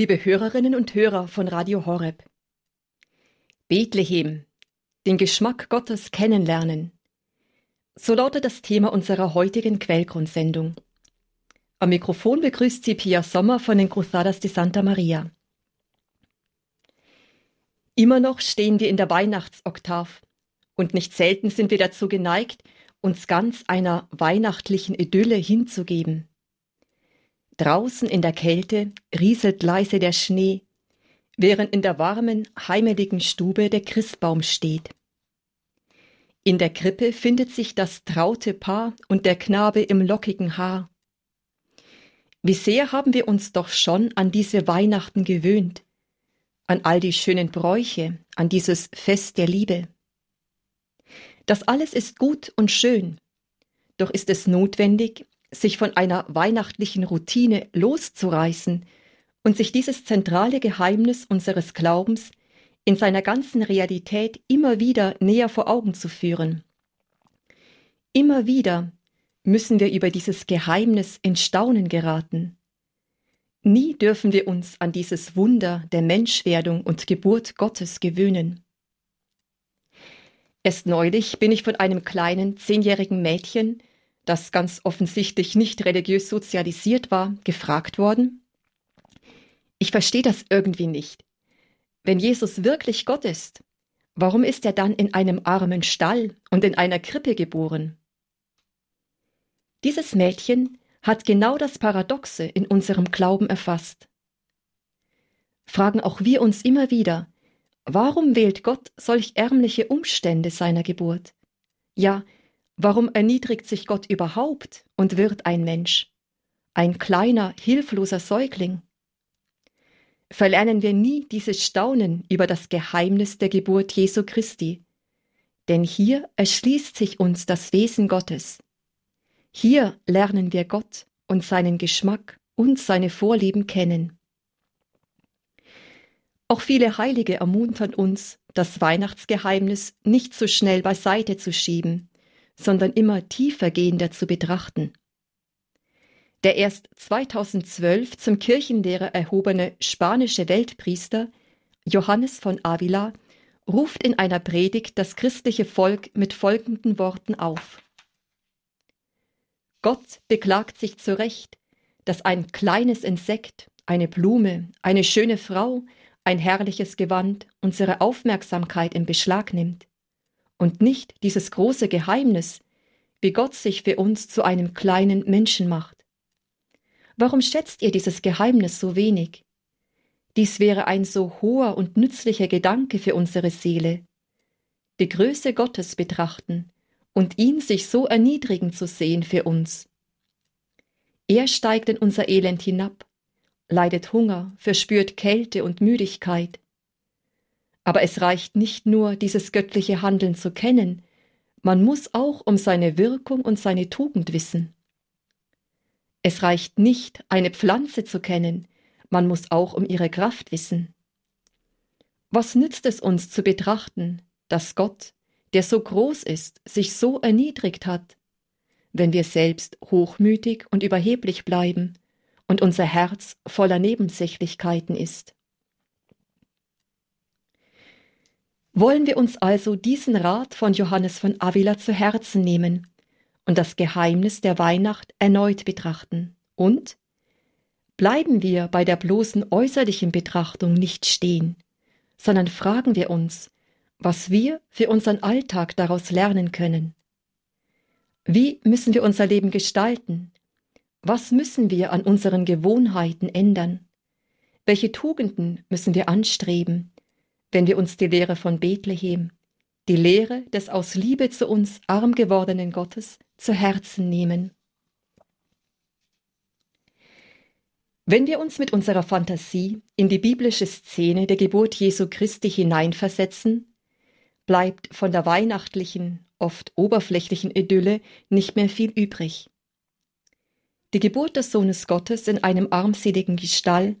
Liebe Hörerinnen und Hörer von Radio Horeb. Bethlehem, den Geschmack Gottes kennenlernen. So lautet das Thema unserer heutigen Quellgrundsendung. Am Mikrofon begrüßt sie Pia Sommer von den Cruzadas de Santa Maria. Immer noch stehen wir in der Weihnachtsoktav und nicht selten sind wir dazu geneigt, uns ganz einer weihnachtlichen Idylle hinzugeben. Draußen in der Kälte rieselt leise der Schnee, während in der warmen, heimeligen Stube der Christbaum steht. In der Krippe findet sich das traute Paar und der Knabe im lockigen Haar. Wie sehr haben wir uns doch schon an diese Weihnachten gewöhnt, an all die schönen Bräuche, an dieses Fest der Liebe. Das alles ist gut und schön, doch ist es notwendig, sich von einer weihnachtlichen Routine loszureißen und sich dieses zentrale Geheimnis unseres Glaubens in seiner ganzen Realität immer wieder näher vor Augen zu führen. Immer wieder müssen wir über dieses Geheimnis in Staunen geraten. Nie dürfen wir uns an dieses Wunder der Menschwerdung und Geburt Gottes gewöhnen. Erst neulich bin ich von einem kleinen zehnjährigen Mädchen das ganz offensichtlich nicht religiös sozialisiert war, gefragt worden? Ich verstehe das irgendwie nicht. Wenn Jesus wirklich Gott ist, warum ist er dann in einem armen Stall und in einer Krippe geboren? Dieses Mädchen hat genau das Paradoxe in unserem Glauben erfasst. Fragen auch wir uns immer wieder, warum wählt Gott solch ärmliche Umstände seiner Geburt? Ja, Warum erniedrigt sich Gott überhaupt und wird ein Mensch? Ein kleiner, hilfloser Säugling? Verlernen wir nie dieses Staunen über das Geheimnis der Geburt Jesu Christi, denn hier erschließt sich uns das Wesen Gottes. Hier lernen wir Gott und seinen Geschmack und seine Vorlieben kennen. Auch viele Heilige ermuntern uns, das Weihnachtsgeheimnis nicht so schnell beiseite zu schieben, sondern immer tiefergehender zu betrachten. Der erst 2012 zum Kirchenlehrer erhobene spanische Weltpriester Johannes von Avila ruft in einer Predigt das christliche Volk mit folgenden Worten auf. Gott beklagt sich zu Recht, dass ein kleines Insekt, eine Blume, eine schöne Frau, ein herrliches Gewand unsere Aufmerksamkeit in Beschlag nimmt und nicht dieses große Geheimnis, wie Gott sich für uns zu einem kleinen Menschen macht. Warum schätzt ihr dieses Geheimnis so wenig? Dies wäre ein so hoher und nützlicher Gedanke für unsere Seele. Die Größe Gottes betrachten und ihn sich so erniedrigen zu sehen für uns. Er steigt in unser Elend hinab, leidet Hunger, verspürt Kälte und Müdigkeit, aber es reicht nicht nur, dieses göttliche Handeln zu kennen, man muss auch um seine Wirkung und seine Tugend wissen. Es reicht nicht, eine Pflanze zu kennen, man muss auch um ihre Kraft wissen. Was nützt es uns zu betrachten, dass Gott, der so groß ist, sich so erniedrigt hat, wenn wir selbst hochmütig und überheblich bleiben und unser Herz voller Nebensächlichkeiten ist? Wollen wir uns also diesen Rat von Johannes von Avila zu Herzen nehmen und das Geheimnis der Weihnacht erneut betrachten und bleiben wir bei der bloßen äußerlichen Betrachtung nicht stehen, sondern fragen wir uns, was wir für unseren Alltag daraus lernen können. Wie müssen wir unser Leben gestalten? Was müssen wir an unseren Gewohnheiten ändern? Welche Tugenden müssen wir anstreben? Wenn wir uns die Lehre von Bethlehem, die Lehre des aus Liebe zu uns arm gewordenen Gottes zu Herzen nehmen. Wenn wir uns mit unserer Fantasie in die biblische Szene der Geburt Jesu Christi hineinversetzen, bleibt von der weihnachtlichen, oft oberflächlichen Idylle nicht mehr viel übrig. Die Geburt des Sohnes Gottes in einem armseligen Gestall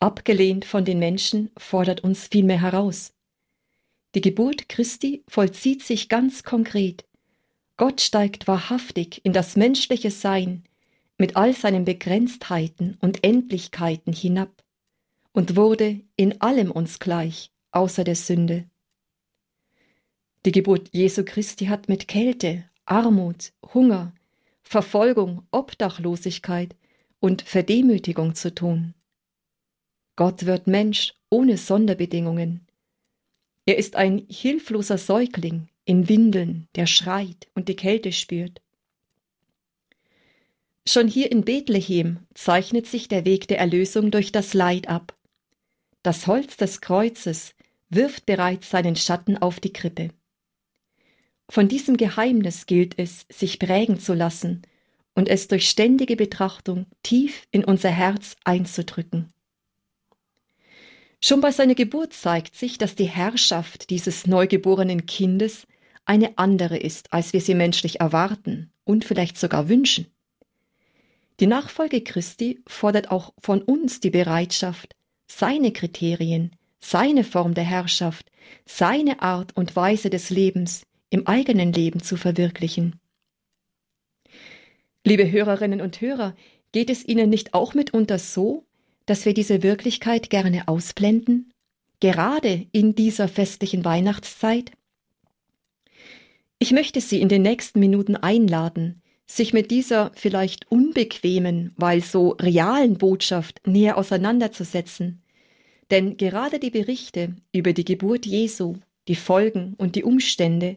abgelehnt von den Menschen, fordert uns vielmehr heraus. Die Geburt Christi vollzieht sich ganz konkret. Gott steigt wahrhaftig in das menschliche Sein mit all seinen Begrenztheiten und Endlichkeiten hinab und wurde in allem uns gleich, außer der Sünde. Die Geburt Jesu Christi hat mit Kälte, Armut, Hunger, Verfolgung, Obdachlosigkeit und Verdemütigung zu tun. Gott wird Mensch ohne Sonderbedingungen. Er ist ein hilfloser Säugling in Windeln, der schreit und die Kälte spürt. Schon hier in Bethlehem zeichnet sich der Weg der Erlösung durch das Leid ab. Das Holz des Kreuzes wirft bereits seinen Schatten auf die Krippe. Von diesem Geheimnis gilt es, sich prägen zu lassen und es durch ständige Betrachtung tief in unser Herz einzudrücken. Schon bei seiner Geburt zeigt sich, dass die Herrschaft dieses neugeborenen Kindes eine andere ist, als wir sie menschlich erwarten und vielleicht sogar wünschen. Die Nachfolge Christi fordert auch von uns die Bereitschaft, seine Kriterien, seine Form der Herrschaft, seine Art und Weise des Lebens im eigenen Leben zu verwirklichen. Liebe Hörerinnen und Hörer, geht es Ihnen nicht auch mitunter so, dass wir diese Wirklichkeit gerne ausblenden, gerade in dieser festlichen Weihnachtszeit? Ich möchte Sie in den nächsten Minuten einladen, sich mit dieser vielleicht unbequemen, weil so realen Botschaft näher auseinanderzusetzen. Denn gerade die Berichte über die Geburt Jesu, die Folgen und die Umstände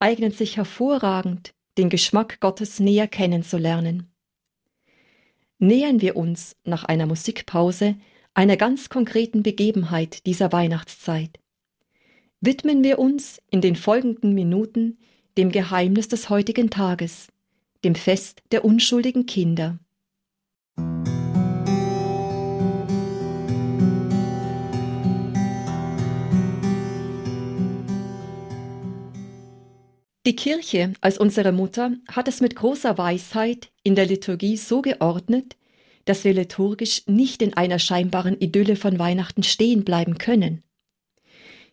eignen sich hervorragend, den Geschmack Gottes näher kennenzulernen nähern wir uns nach einer Musikpause einer ganz konkreten Begebenheit dieser Weihnachtszeit. Widmen wir uns in den folgenden Minuten dem Geheimnis des heutigen Tages, dem Fest der unschuldigen Kinder. Die Kirche als unsere Mutter hat es mit großer Weisheit in der Liturgie so geordnet, dass wir liturgisch nicht in einer scheinbaren Idylle von Weihnachten stehen bleiben können.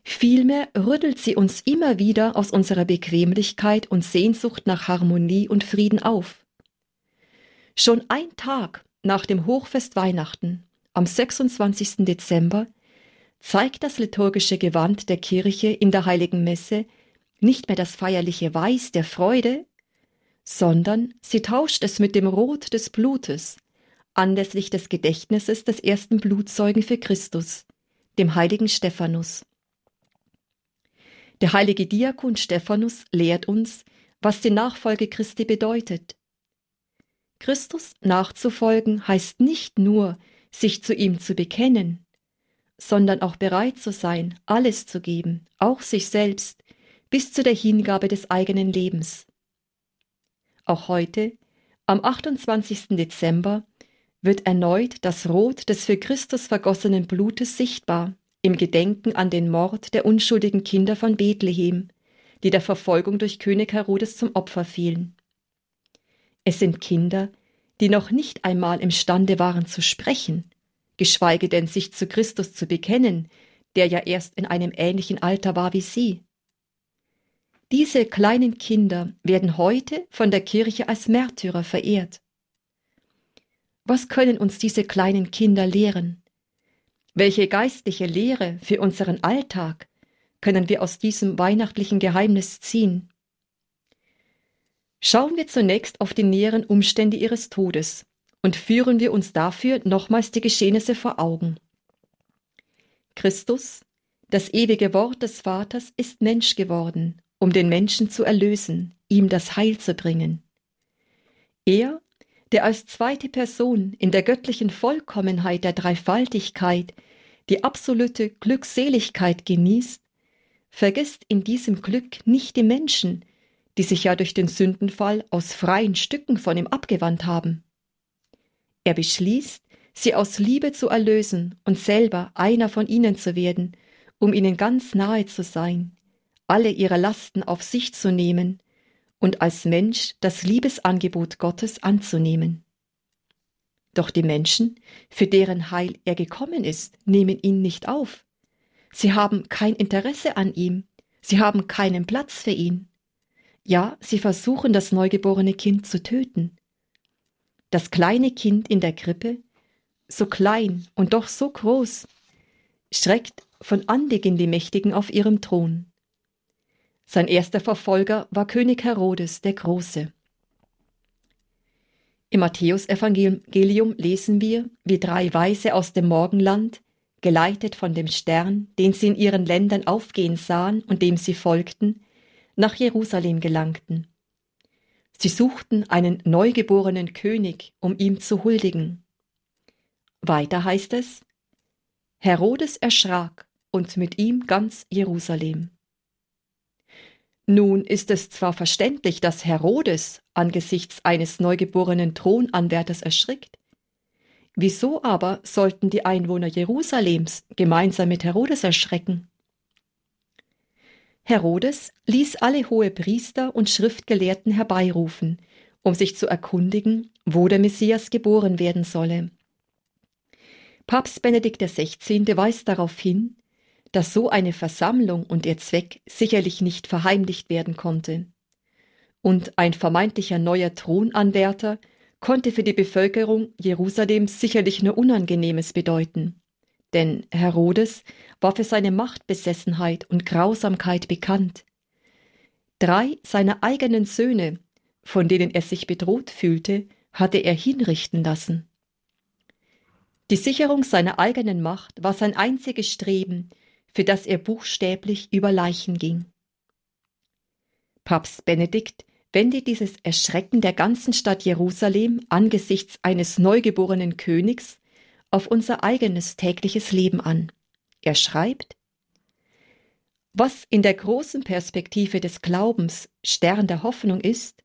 Vielmehr rüttelt sie uns immer wieder aus unserer Bequemlichkeit und Sehnsucht nach Harmonie und Frieden auf. Schon ein Tag nach dem Hochfest Weihnachten, am 26. Dezember, zeigt das liturgische Gewand der Kirche in der heiligen Messe nicht mehr das feierliche Weiß der Freude, sondern sie tauscht es mit dem Rot des Blutes, anlässlich des Gedächtnisses des ersten Blutzeugen für Christus, dem heiligen Stephanus. Der heilige Diakon Stephanus lehrt uns, was die Nachfolge Christi bedeutet. Christus nachzufolgen heißt nicht nur, sich zu ihm zu bekennen, sondern auch bereit zu sein, alles zu geben, auch sich selbst, bis zu der Hingabe des eigenen Lebens. Auch heute, am 28. Dezember, wird erneut das Rot des für Christus vergossenen Blutes sichtbar im Gedenken an den Mord der unschuldigen Kinder von Bethlehem, die der Verfolgung durch König Herodes zum Opfer fielen. Es sind Kinder, die noch nicht einmal imstande waren zu sprechen, geschweige denn sich zu Christus zu bekennen, der ja erst in einem ähnlichen Alter war wie sie. Diese kleinen Kinder werden heute von der Kirche als Märtyrer verehrt. Was können uns diese kleinen Kinder lehren? Welche geistliche Lehre für unseren Alltag können wir aus diesem weihnachtlichen Geheimnis ziehen? Schauen wir zunächst auf die näheren Umstände ihres Todes und führen wir uns dafür nochmals die Geschehnisse vor Augen. Christus, das ewige Wort des Vaters, ist Mensch geworden um den Menschen zu erlösen, ihm das Heil zu bringen. Er, der als zweite Person in der göttlichen Vollkommenheit der Dreifaltigkeit die absolute Glückseligkeit genießt, vergisst in diesem Glück nicht die Menschen, die sich ja durch den Sündenfall aus freien Stücken von ihm abgewandt haben. Er beschließt, sie aus Liebe zu erlösen und selber einer von ihnen zu werden, um ihnen ganz nahe zu sein, alle ihre Lasten auf sich zu nehmen und als Mensch das Liebesangebot Gottes anzunehmen. Doch die Menschen, für deren Heil er gekommen ist, nehmen ihn nicht auf. Sie haben kein Interesse an ihm, sie haben keinen Platz für ihn. Ja, sie versuchen das neugeborene Kind zu töten. Das kleine Kind in der Krippe so klein und doch so groß, schreckt von Anbeginn die Mächtigen auf ihrem Thron. Sein erster Verfolger war König Herodes der Große. Im Matthäusevangelium lesen wir, wie drei Weise aus dem Morgenland, geleitet von dem Stern, den sie in ihren Ländern aufgehen sahen und dem sie folgten, nach Jerusalem gelangten. Sie suchten einen neugeborenen König, um ihm zu huldigen. Weiter heißt es, Herodes erschrak und mit ihm ganz Jerusalem. Nun ist es zwar verständlich, dass Herodes angesichts eines neugeborenen Thronanwärters erschrickt. Wieso aber sollten die Einwohner Jerusalems gemeinsam mit Herodes erschrecken? Herodes ließ alle hohe Priester und Schriftgelehrten herbeirufen, um sich zu erkundigen, wo der Messias geboren werden solle. Papst Benedikt XVI. weist darauf hin, dass so eine Versammlung und ihr Zweck sicherlich nicht verheimlicht werden konnte. Und ein vermeintlicher neuer Thronanwärter konnte für die Bevölkerung Jerusalems sicherlich nur Unangenehmes bedeuten. Denn Herodes war für seine Machtbesessenheit und Grausamkeit bekannt. Drei seiner eigenen Söhne, von denen er sich bedroht fühlte, hatte er hinrichten lassen. Die Sicherung seiner eigenen Macht war sein einziges Streben, für das er buchstäblich über Leichen ging. Papst Benedikt wendet dieses Erschrecken der ganzen Stadt Jerusalem angesichts eines neugeborenen Königs auf unser eigenes tägliches Leben an. Er schreibt, was in der großen Perspektive des Glaubens Stern der Hoffnung ist,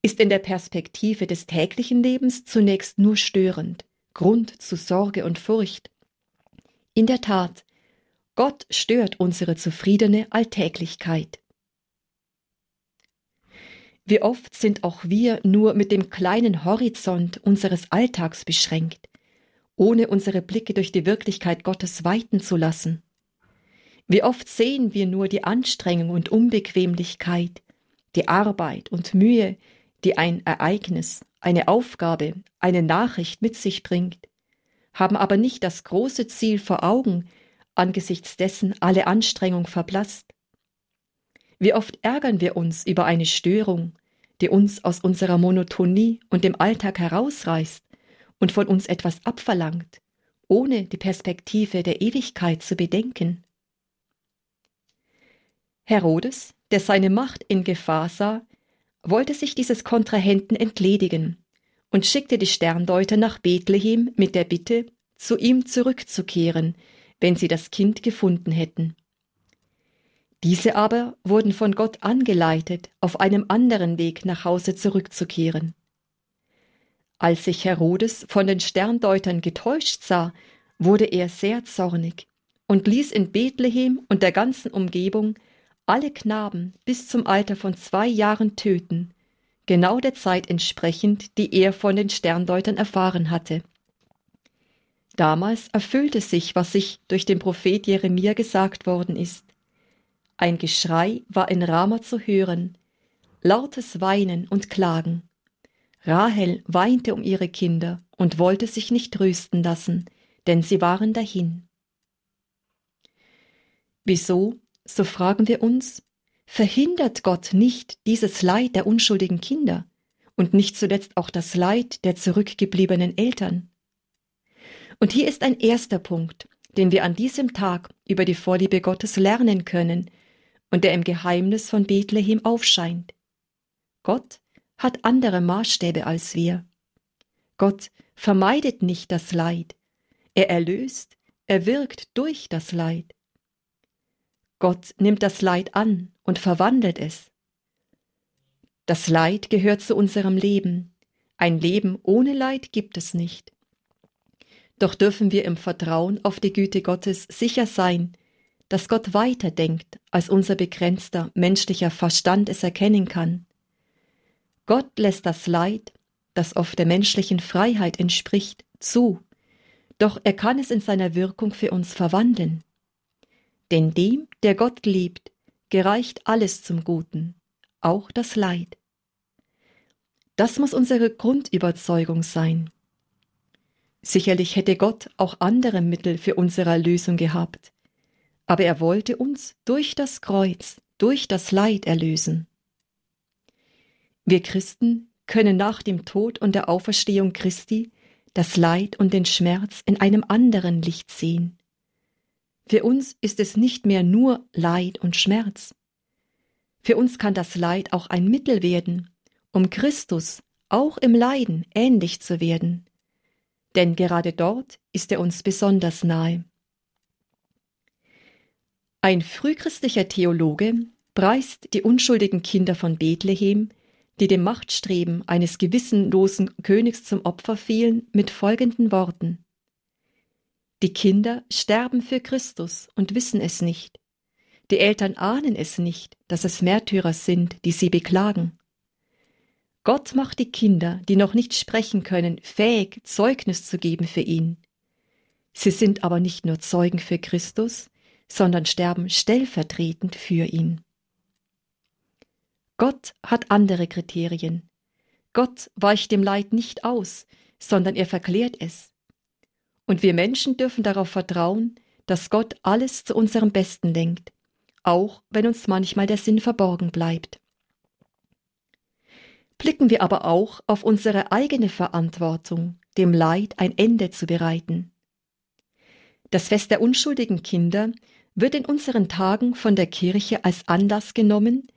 ist in der Perspektive des täglichen Lebens zunächst nur störend, Grund zu Sorge und Furcht. In der Tat Gott stört unsere zufriedene Alltäglichkeit. Wie oft sind auch wir nur mit dem kleinen Horizont unseres Alltags beschränkt, ohne unsere Blicke durch die Wirklichkeit Gottes weiten zu lassen. Wie oft sehen wir nur die Anstrengung und Unbequemlichkeit, die Arbeit und Mühe, die ein Ereignis, eine Aufgabe, eine Nachricht mit sich bringt, haben aber nicht das große Ziel vor Augen, angesichts dessen alle Anstrengung verblasst? Wie oft ärgern wir uns über eine Störung, die uns aus unserer Monotonie und dem Alltag herausreißt und von uns etwas abverlangt, ohne die Perspektive der Ewigkeit zu bedenken? Herodes, der seine Macht in Gefahr sah, wollte sich dieses Kontrahenten entledigen und schickte die Sterndeuter nach Bethlehem mit der Bitte, zu ihm zurückzukehren, wenn sie das Kind gefunden hätten. Diese aber wurden von Gott angeleitet, auf einem anderen Weg nach Hause zurückzukehren. Als sich Herodes von den Sterndeutern getäuscht sah, wurde er sehr zornig und ließ in Bethlehem und der ganzen Umgebung alle Knaben bis zum Alter von zwei Jahren töten, genau der Zeit entsprechend, die er von den Sterndeutern erfahren hatte. Damals erfüllte sich, was sich durch den Prophet Jeremia gesagt worden ist. Ein Geschrei war in Rama zu hören, lautes Weinen und Klagen. Rahel weinte um ihre Kinder und wollte sich nicht trösten lassen, denn sie waren dahin. Wieso, so fragen wir uns, verhindert Gott nicht dieses Leid der unschuldigen Kinder und nicht zuletzt auch das Leid der zurückgebliebenen Eltern? Und hier ist ein erster Punkt, den wir an diesem Tag über die Vorliebe Gottes lernen können und der im Geheimnis von Bethlehem aufscheint. Gott hat andere Maßstäbe als wir. Gott vermeidet nicht das Leid, er erlöst, er wirkt durch das Leid. Gott nimmt das Leid an und verwandelt es. Das Leid gehört zu unserem Leben. Ein Leben ohne Leid gibt es nicht. Doch dürfen wir im Vertrauen auf die Güte Gottes sicher sein, dass Gott weiter denkt, als unser begrenzter menschlicher Verstand es erkennen kann. Gott lässt das Leid, das oft der menschlichen Freiheit entspricht, zu, doch er kann es in seiner Wirkung für uns verwandeln. Denn dem, der Gott liebt, gereicht alles zum Guten, auch das Leid. Das muss unsere Grundüberzeugung sein. Sicherlich hätte Gott auch andere Mittel für unsere Erlösung gehabt, aber er wollte uns durch das Kreuz, durch das Leid erlösen. Wir Christen können nach dem Tod und der Auferstehung Christi das Leid und den Schmerz in einem anderen Licht sehen. Für uns ist es nicht mehr nur Leid und Schmerz. Für uns kann das Leid auch ein Mittel werden, um Christus auch im Leiden ähnlich zu werden. Denn gerade dort ist er uns besonders nahe. Ein frühchristlicher Theologe preist die unschuldigen Kinder von Bethlehem die dem Machtstreben eines gewissenlosen Königs zum Opfer fielen, mit folgenden Worten Die Kinder sterben für Christus und wissen es nicht. Die Eltern ahnen es nicht, dass es Märtyrer sind, die sie beklagen. Gott macht die Kinder, die noch nicht sprechen können, fähig, Zeugnis zu geben für ihn. Sie sind aber nicht nur Zeugen für Christus, sondern sterben stellvertretend für ihn. Gott hat andere Kriterien. Gott weicht dem Leid nicht aus, sondern er verklärt es. Und wir Menschen dürfen darauf vertrauen, dass Gott alles zu unserem Besten lenkt, auch wenn uns manchmal der Sinn verborgen bleibt. Blicken wir aber auch auf unsere eigene Verantwortung, dem Leid ein Ende zu bereiten. Das Fest der unschuldigen Kinder wird in unseren Tagen von der Kirche als Anlass genommen,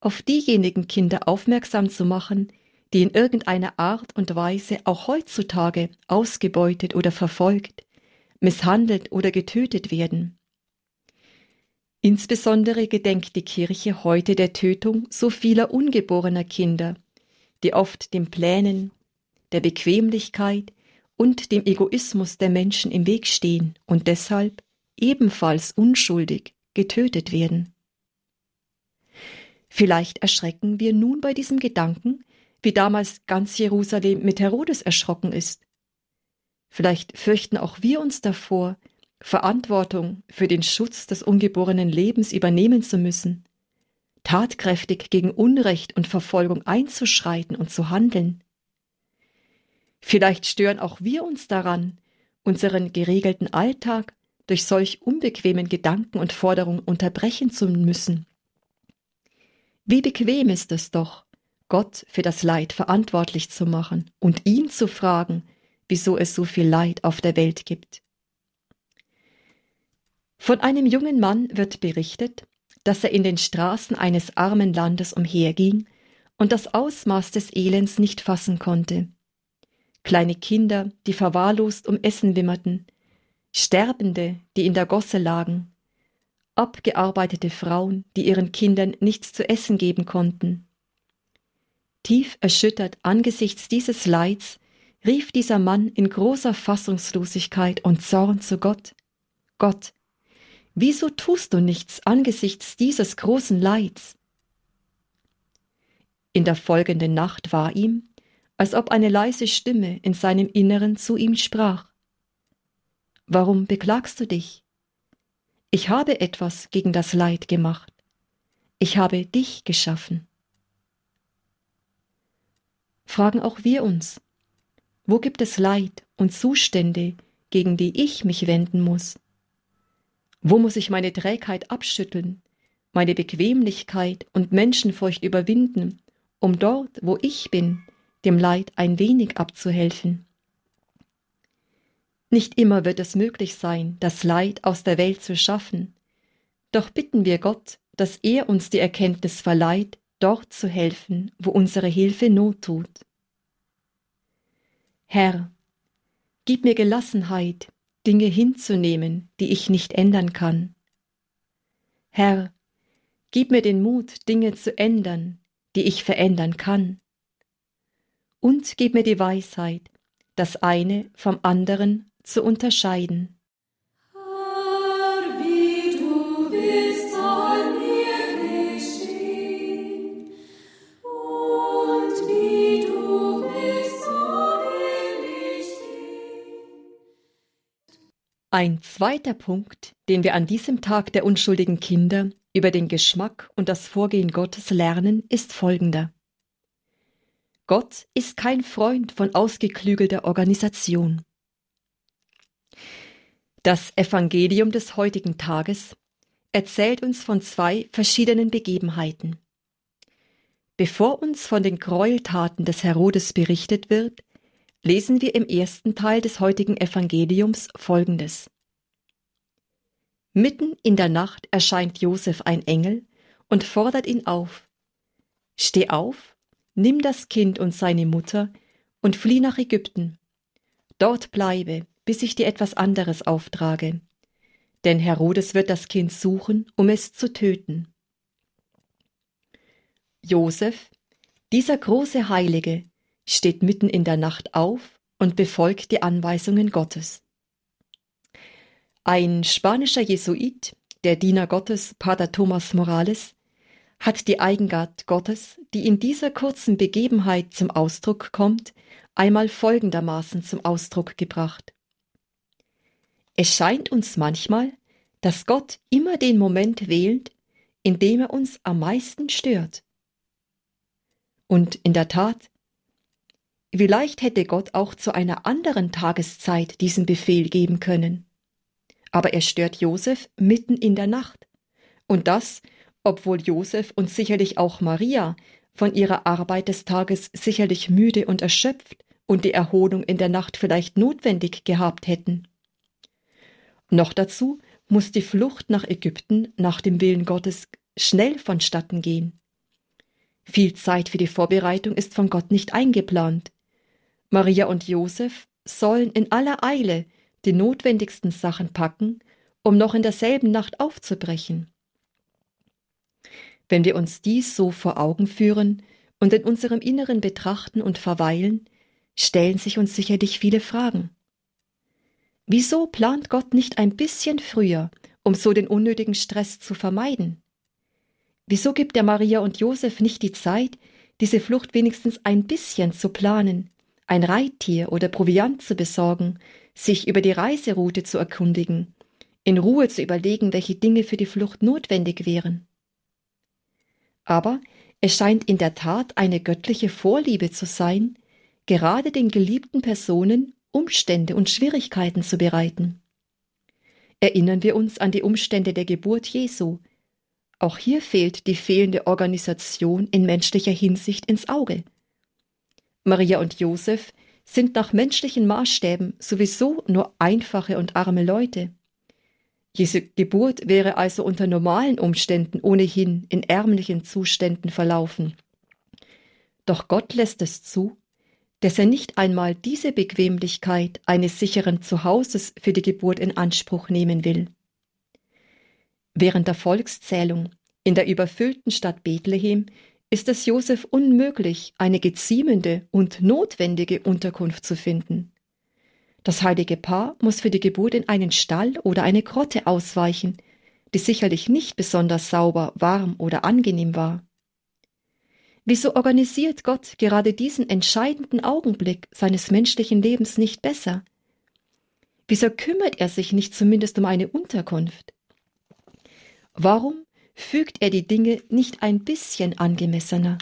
auf diejenigen Kinder aufmerksam zu machen, die in irgendeiner Art und Weise auch heutzutage ausgebeutet oder verfolgt, misshandelt oder getötet werden. Insbesondere gedenkt die Kirche heute der Tötung so vieler ungeborener Kinder, die oft den Plänen, der Bequemlichkeit und dem Egoismus der Menschen im Weg stehen und deshalb ebenfalls unschuldig getötet werden. Vielleicht erschrecken wir nun bei diesem Gedanken, wie damals ganz Jerusalem mit Herodes erschrocken ist. Vielleicht fürchten auch wir uns davor, Verantwortung für den Schutz des ungeborenen Lebens übernehmen zu müssen, tatkräftig gegen Unrecht und Verfolgung einzuschreiten und zu handeln. Vielleicht stören auch wir uns daran, unseren geregelten Alltag durch solch unbequemen Gedanken und Forderungen unterbrechen zu müssen. Wie bequem ist es doch, Gott für das Leid verantwortlich zu machen und ihn zu fragen, wieso es so viel Leid auf der Welt gibt. Von einem jungen Mann wird berichtet, dass er in den Straßen eines armen Landes umherging und das Ausmaß des Elends nicht fassen konnte. Kleine Kinder, die verwahrlost um Essen wimmerten, Sterbende, die in der Gosse lagen, abgearbeitete Frauen, die ihren Kindern nichts zu essen geben konnten. Tief erschüttert angesichts dieses Leids rief dieser Mann in großer Fassungslosigkeit und Zorn zu Gott. Gott, wieso tust du nichts angesichts dieses großen Leids? In der folgenden Nacht war ihm, als ob eine leise Stimme in seinem Inneren zu ihm sprach. Warum beklagst du dich? Ich habe etwas gegen das Leid gemacht. Ich habe dich geschaffen. Fragen auch wir uns, wo gibt es Leid und Zustände, gegen die ich mich wenden muss? Wo muss ich meine Trägheit abschütteln, meine Bequemlichkeit und Menschenfurcht überwinden, um dort, wo ich bin, dem Leid ein wenig abzuhelfen? Nicht immer wird es möglich sein, das Leid aus der Welt zu schaffen, doch bitten wir Gott, dass er uns die Erkenntnis verleiht, dort zu helfen, wo unsere Hilfe Not tut. Herr, gib mir Gelassenheit, Dinge hinzunehmen, die ich nicht ändern kann. Herr, gib mir den Mut, Dinge zu ändern, die ich verändern kann. Und gib mir die Weisheit, das eine vom anderen zu unterscheiden. Ein zweiter Punkt, den wir an diesem Tag der unschuldigen Kinder über den Geschmack und das Vorgehen Gottes lernen, ist folgender. Gott ist kein Freund von ausgeklügelter Organisation. Das Evangelium des heutigen Tages erzählt uns von zwei verschiedenen Begebenheiten. Bevor uns von den Gräueltaten des Herodes berichtet wird, lesen wir im ersten Teil des heutigen Evangeliums Folgendes. Mitten in der Nacht erscheint Josef ein Engel und fordert ihn auf. Steh auf, nimm das Kind und seine Mutter und flieh nach Ägypten. Dort bleibe, bis ich dir etwas anderes auftrage. Denn Herodes wird das Kind suchen, um es zu töten. Josef, dieser große Heilige, steht mitten in der Nacht auf und befolgt die Anweisungen Gottes. Ein spanischer Jesuit, der Diener Gottes, Pater Thomas Morales, hat die Eigenart Gottes, die in dieser kurzen Begebenheit zum Ausdruck kommt, einmal folgendermaßen zum Ausdruck gebracht. Es scheint uns manchmal, dass Gott immer den Moment wählt, in dem er uns am meisten stört. Und in der Tat, vielleicht hätte Gott auch zu einer anderen Tageszeit diesen Befehl geben können. Aber er stört Josef mitten in der Nacht. Und das, obwohl Josef und sicherlich auch Maria von ihrer Arbeit des Tages sicherlich müde und erschöpft und die Erholung in der Nacht vielleicht notwendig gehabt hätten. Noch dazu muss die Flucht nach Ägypten nach dem Willen Gottes schnell vonstatten gehen. Viel Zeit für die Vorbereitung ist von Gott nicht eingeplant. Maria und Josef sollen in aller Eile die notwendigsten Sachen packen, um noch in derselben Nacht aufzubrechen. Wenn wir uns dies so vor Augen führen und in unserem Inneren betrachten und verweilen, stellen sich uns sicherlich viele Fragen. Wieso plant Gott nicht ein bisschen früher, um so den unnötigen Stress zu vermeiden? Wieso gibt er Maria und Josef nicht die Zeit, diese Flucht wenigstens ein bisschen zu planen, ein Reittier oder Proviant zu besorgen, sich über die Reiseroute zu erkundigen, in Ruhe zu überlegen, welche Dinge für die Flucht notwendig wären? Aber es scheint in der Tat eine göttliche Vorliebe zu sein, gerade den geliebten Personen Umstände und Schwierigkeiten zu bereiten. Erinnern wir uns an die Umstände der Geburt Jesu, auch hier fehlt die fehlende Organisation in menschlicher Hinsicht ins Auge. Maria und Josef sind nach menschlichen Maßstäben sowieso nur einfache und arme Leute. Jesu Geburt wäre also unter normalen Umständen ohnehin in ärmlichen Zuständen verlaufen. Doch Gott lässt es zu, dass er nicht einmal diese Bequemlichkeit eines sicheren Zuhauses für die Geburt in Anspruch nehmen will. Während der Volkszählung in der überfüllten Stadt Bethlehem ist es Josef unmöglich, eine geziemende und notwendige Unterkunft zu finden. Das heilige Paar muss für die Geburt in einen Stall oder eine Grotte ausweichen, die sicherlich nicht besonders sauber, warm oder angenehm war. Wieso organisiert Gott gerade diesen entscheidenden Augenblick seines menschlichen Lebens nicht besser? Wieso kümmert er sich nicht zumindest um eine Unterkunft? Warum fügt er die Dinge nicht ein bisschen angemessener?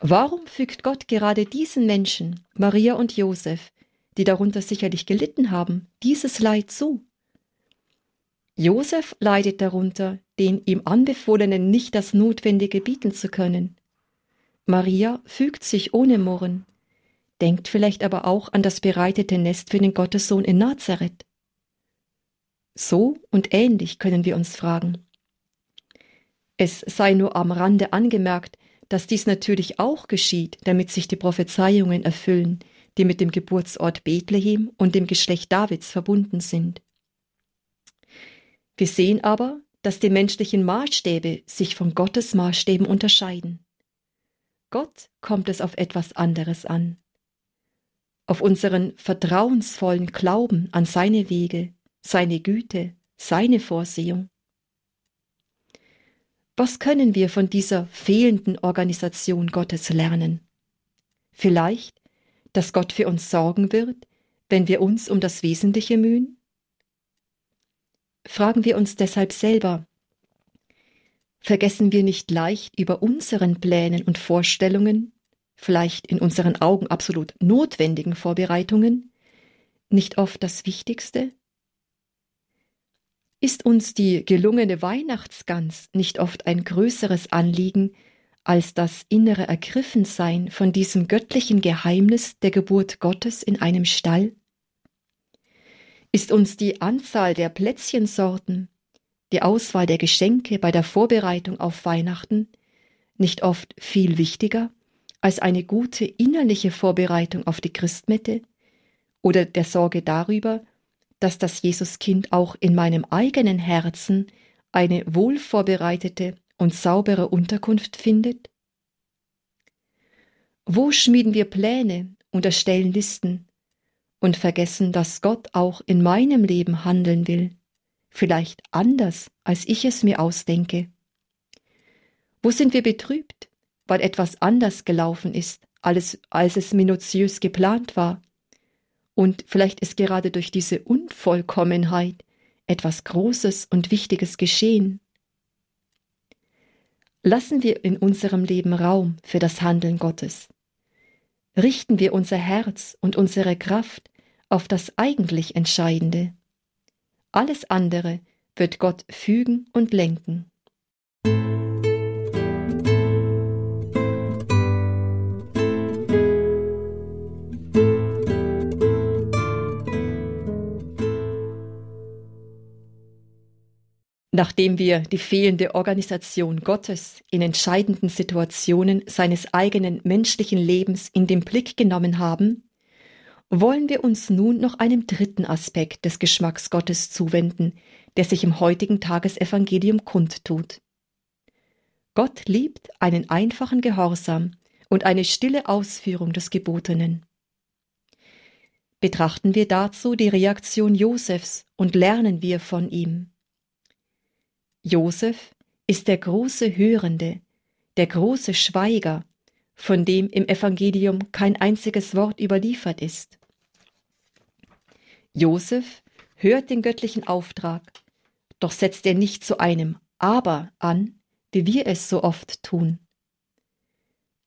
Warum fügt Gott gerade diesen Menschen, Maria und Josef, die darunter sicherlich gelitten haben, dieses Leid zu? Josef leidet darunter, den ihm Anbefohlenen nicht das Notwendige bieten zu können. Maria fügt sich ohne Murren, denkt vielleicht aber auch an das bereitete Nest für den Gottessohn in Nazareth. So und ähnlich können wir uns fragen. Es sei nur am Rande angemerkt, dass dies natürlich auch geschieht, damit sich die Prophezeiungen erfüllen, die mit dem Geburtsort Bethlehem und dem Geschlecht Davids verbunden sind. Wir sehen aber, dass die menschlichen Maßstäbe sich von Gottes Maßstäben unterscheiden. Gott kommt es auf etwas anderes an. Auf unseren vertrauensvollen Glauben an seine Wege, seine Güte, seine Vorsehung. Was können wir von dieser fehlenden Organisation Gottes lernen? Vielleicht, dass Gott für uns sorgen wird, wenn wir uns um das Wesentliche mühen? Fragen wir uns deshalb selber, vergessen wir nicht leicht über unseren Plänen und Vorstellungen, vielleicht in unseren Augen absolut notwendigen Vorbereitungen, nicht oft das Wichtigste, Ist uns die gelungene Weihnachtsgans nicht oft ein größeres Anliegen als das innere Ergriffensein von diesem göttlichen Geheimnis der Geburt Gottes in einem Stall? Ist uns die Anzahl der Plätzchensorten, die Auswahl der Geschenke bei der Vorbereitung auf Weihnachten nicht oft viel wichtiger als eine gute innerliche Vorbereitung auf die Christmette oder der Sorge darüber, dass das Jesuskind auch in meinem eigenen Herzen eine wohlvorbereitete und saubere Unterkunft findet? Wo schmieden wir Pläne und erstellen Listen und vergessen, dass Gott auch in meinem Leben handeln will, vielleicht anders, als ich es mir ausdenke? Wo sind wir betrübt, weil etwas anders gelaufen ist, als, als es minutiös geplant war und vielleicht ist gerade durch diese Unvollkommenheit etwas Großes und Wichtiges geschehen. Lassen wir in unserem Leben Raum für das Handeln Gottes. Richten wir unser Herz und unsere Kraft auf das eigentlich Entscheidende. Alles andere wird Gott fügen und lenken. Nachdem wir die fehlende Organisation Gottes in entscheidenden Situationen seines eigenen menschlichen Lebens in den Blick genommen haben, wollen wir uns nun noch einem dritten Aspekt des Geschmacks Gottes zuwenden, der sich im heutigen Tagesevangelium kundtut. Gott liebt einen einfachen Gehorsam und eine stille Ausführung des Gebotenen. Betrachten wir dazu die Reaktion Josefs und lernen wir von ihm. Josef ist der große Hörende, der große Schweiger, von dem im Evangelium kein einziges Wort überliefert ist. Josef hört den göttlichen Auftrag, doch setzt er nicht zu einem Aber an, wie wir es so oft tun.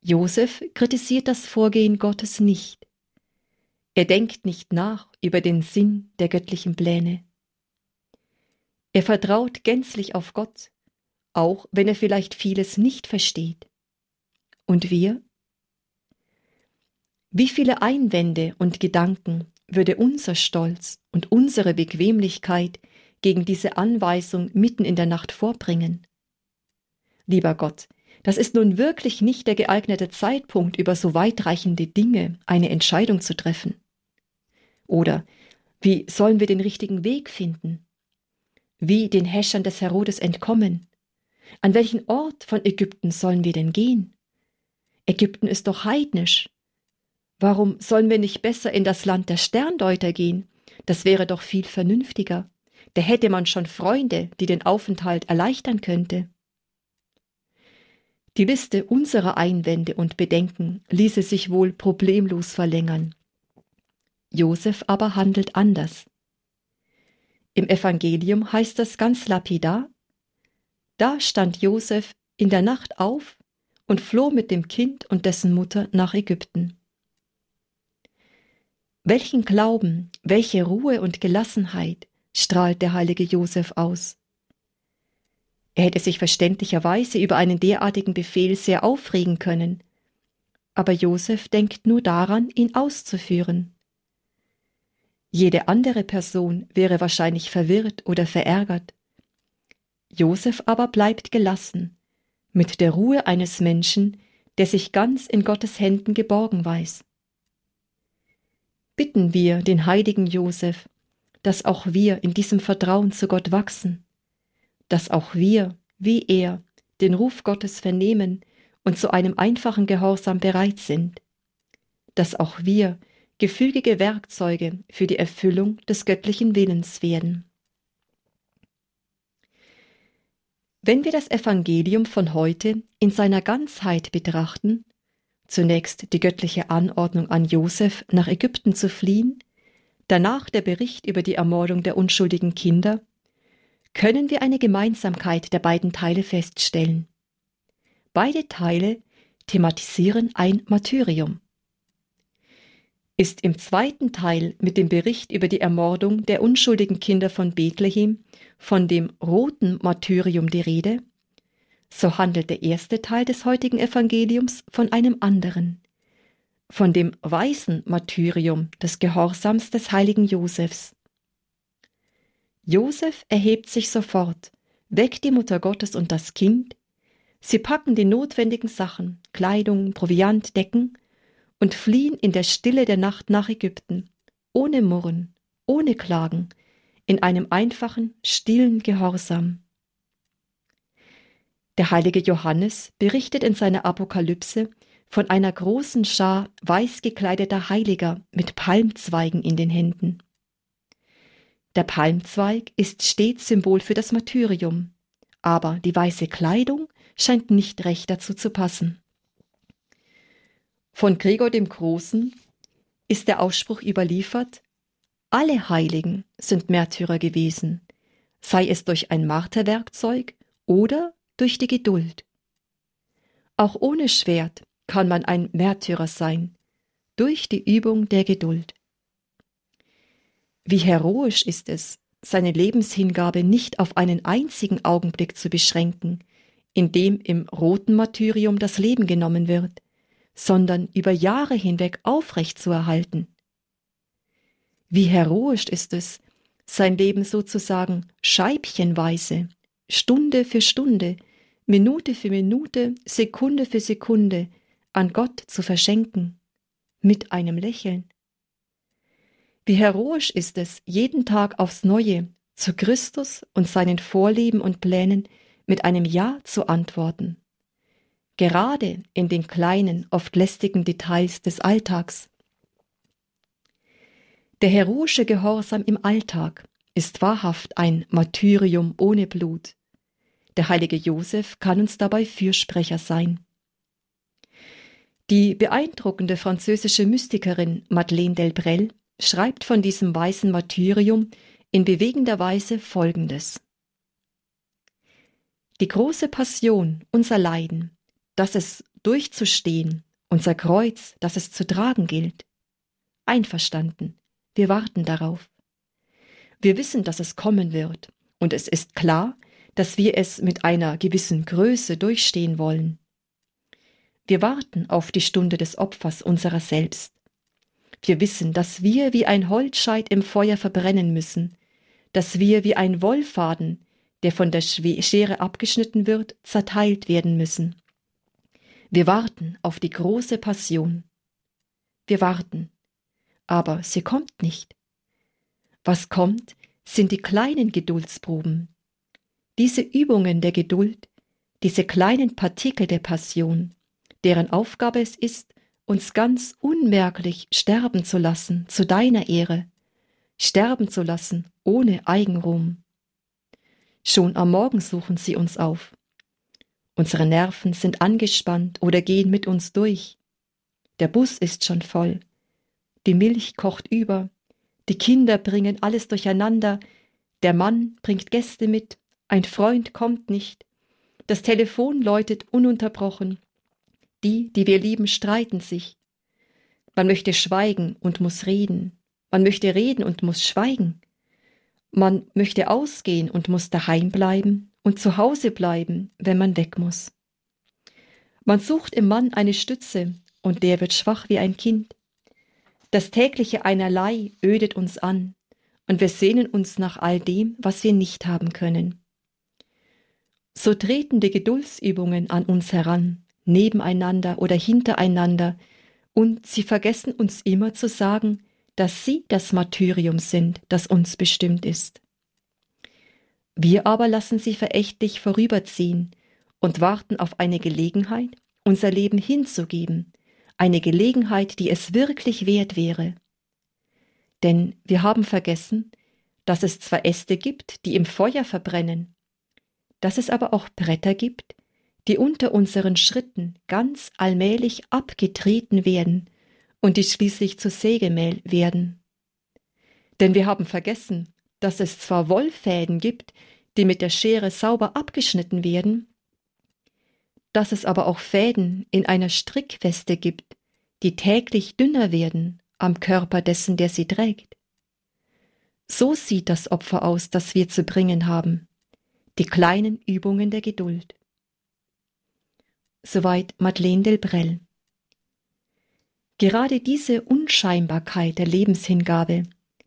Josef kritisiert das Vorgehen Gottes nicht. Er denkt nicht nach über den Sinn der göttlichen Pläne. Er vertraut gänzlich auf Gott, auch wenn er vielleicht vieles nicht versteht. Und wir? Wie viele Einwände und Gedanken würde unser Stolz und unsere Bequemlichkeit gegen diese Anweisung mitten in der Nacht vorbringen? Lieber Gott, das ist nun wirklich nicht der geeignete Zeitpunkt, über so weitreichende Dinge eine Entscheidung zu treffen. Oder wie sollen wir den richtigen Weg finden? Wie den Häschern des Herodes entkommen? An welchen Ort von Ägypten sollen wir denn gehen? Ägypten ist doch heidnisch. Warum sollen wir nicht besser in das Land der Sterndeuter gehen? Das wäre doch viel vernünftiger. Da hätte man schon Freunde, die den Aufenthalt erleichtern könnte. Die Liste unserer Einwände und Bedenken ließe sich wohl problemlos verlängern. Josef aber handelt anders. Im Evangelium heißt das ganz lapidar, da stand Josef in der Nacht auf und floh mit dem Kind und dessen Mutter nach Ägypten. Welchen Glauben, welche Ruhe und Gelassenheit strahlt der heilige Josef aus. Er hätte sich verständlicherweise über einen derartigen Befehl sehr aufregen können, aber Josef denkt nur daran, ihn auszuführen. Jede andere Person wäre wahrscheinlich verwirrt oder verärgert. Josef aber bleibt gelassen, mit der Ruhe eines Menschen, der sich ganz in Gottes Händen geborgen weiß. Bitten wir den heiligen Josef, dass auch wir in diesem Vertrauen zu Gott wachsen, dass auch wir, wie er, den Ruf Gottes vernehmen und zu einem einfachen Gehorsam bereit sind, dass auch wir gefügige Werkzeuge für die Erfüllung des göttlichen Willens werden. Wenn wir das Evangelium von heute in seiner Ganzheit betrachten, zunächst die göttliche Anordnung an Josef, nach Ägypten zu fliehen, danach der Bericht über die Ermordung der unschuldigen Kinder, können wir eine Gemeinsamkeit der beiden Teile feststellen. Beide Teile thematisieren ein Martyrium. Ist im zweiten Teil mit dem Bericht über die Ermordung der unschuldigen Kinder von Bethlehem von dem roten Martyrium die Rede, so handelt der erste Teil des heutigen Evangeliums von einem anderen, von dem weißen Martyrium des Gehorsams des heiligen Josefs. Josef erhebt sich sofort, weckt die Mutter Gottes und das Kind, sie packen die notwendigen Sachen, Kleidung, Proviant, Decken, und fliehen in der Stille der Nacht nach Ägypten, ohne Murren, ohne Klagen, in einem einfachen, stillen Gehorsam. Der heilige Johannes berichtet in seiner Apokalypse von einer großen Schar weiß gekleideter Heiliger mit Palmzweigen in den Händen. Der Palmzweig ist stets Symbol für das Martyrium, aber die weiße Kleidung scheint nicht recht dazu zu passen. Von Gregor dem Großen ist der Ausspruch überliefert, alle Heiligen sind Märtyrer gewesen, sei es durch ein Marterwerkzeug oder durch die Geduld. Auch ohne Schwert kann man ein Märtyrer sein, durch die Übung der Geduld. Wie heroisch ist es, seine Lebenshingabe nicht auf einen einzigen Augenblick zu beschränken, in dem im roten Martyrium das Leben genommen wird, sondern über Jahre hinweg aufrecht zu erhalten. Wie heroisch ist es, sein Leben sozusagen scheibchenweise, Stunde für Stunde, Minute für Minute, Sekunde für Sekunde an Gott zu verschenken, mit einem Lächeln. Wie heroisch ist es, jeden Tag aufs Neue zu Christus und seinen Vorlieben und Plänen mit einem Ja zu antworten gerade in den kleinen, oft lästigen Details des Alltags. Der heroische Gehorsam im Alltag ist wahrhaft ein Martyrium ohne Blut. Der heilige Josef kann uns dabei Fürsprecher sein. Die beeindruckende französische Mystikerin Madeleine Delbrel schreibt von diesem weißen Martyrium in bewegender Weise Folgendes. Die große Passion, unser Leiden, dass es durchzustehen, unser Kreuz, das es zu tragen gilt. Einverstanden, wir warten darauf. Wir wissen, dass es kommen wird, und es ist klar, dass wir es mit einer gewissen Größe durchstehen wollen. Wir warten auf die Stunde des Opfers unserer selbst. Wir wissen, dass wir wie ein Holzscheit im Feuer verbrennen müssen, dass wir wie ein Wollfaden, der von der Schere abgeschnitten wird, zerteilt werden müssen. Wir warten auf die große Passion. Wir warten, aber sie kommt nicht. Was kommt, sind die kleinen Geduldsproben. Diese Übungen der Geduld, diese kleinen Partikel der Passion, deren Aufgabe es ist, uns ganz unmerklich sterben zu lassen zu deiner Ehre, sterben zu lassen ohne Eigenruhm. Schon am Morgen suchen sie uns auf. Unsere Nerven sind angespannt oder gehen mit uns durch. Der Bus ist schon voll. Die Milch kocht über. Die Kinder bringen alles durcheinander. Der Mann bringt Gäste mit. Ein Freund kommt nicht. Das Telefon läutet ununterbrochen. Die, die wir lieben, streiten sich. Man möchte schweigen und muss reden. Man möchte reden und muss schweigen. Man möchte ausgehen und muss daheim bleiben und zu Hause bleiben, wenn man weg muss. Man sucht im Mann eine Stütze, und der wird schwach wie ein Kind. Das tägliche Einerlei ödet uns an, und wir sehnen uns nach all dem, was wir nicht haben können. So treten die Geduldsübungen an uns heran, nebeneinander oder hintereinander, und sie vergessen uns immer zu sagen, dass sie das Martyrium sind, das uns bestimmt ist. Wir aber lassen sie verächtlich vorüberziehen und warten auf eine Gelegenheit, unser Leben hinzugeben, eine Gelegenheit, die es wirklich wert wäre. Denn wir haben vergessen, dass es zwar Äste gibt, die im Feuer verbrennen, dass es aber auch Bretter gibt, die unter unseren Schritten ganz allmählich abgetreten werden und die schließlich zu Sägemehl werden. Denn wir haben vergessen, dass es zwar Wollfäden gibt, die mit der Schere sauber abgeschnitten werden, dass es aber auch Fäden in einer Strickweste gibt, die täglich dünner werden am Körper dessen, der sie trägt. So sieht das Opfer aus, das wir zu bringen haben, die kleinen Übungen der Geduld. Soweit Madeleine Delbrell. Gerade diese Unscheinbarkeit der Lebenshingabe,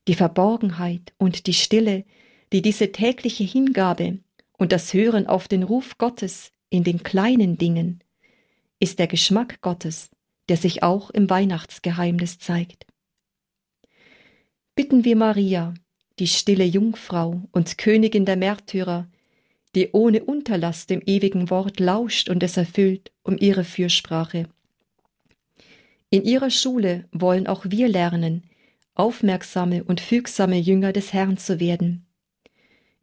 die Verborgenheit und die Stille, die diese tägliche Hingabe und das Hören auf den Ruf Gottes in den kleinen Dingen, ist der Geschmack Gottes, der sich auch im Weihnachtsgeheimnis zeigt. Bitten wir Maria, die stille Jungfrau und Königin der Märtyrer, die ohne Unterlass dem ewigen Wort lauscht und es erfüllt, um ihre Fürsprache. In ihrer Schule wollen auch wir lernen, aufmerksame und fügsame Jünger des Herrn zu werden.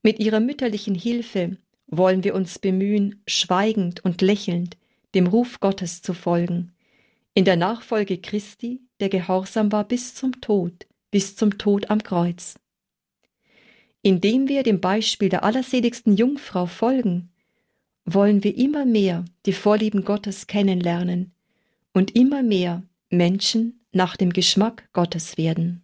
Mit ihrer mütterlichen Hilfe wollen wir uns bemühen, schweigend und lächelnd dem Ruf Gottes zu folgen, in der Nachfolge Christi, der gehorsam war bis zum Tod, bis zum Tod am Kreuz. Indem wir dem Beispiel der allerseligsten Jungfrau folgen, wollen wir immer mehr die Vorlieben Gottes kennenlernen und immer mehr Menschen nach dem Geschmack Gottes werden.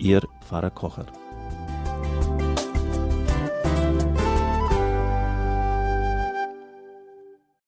Ihr Pfarrer Kocher.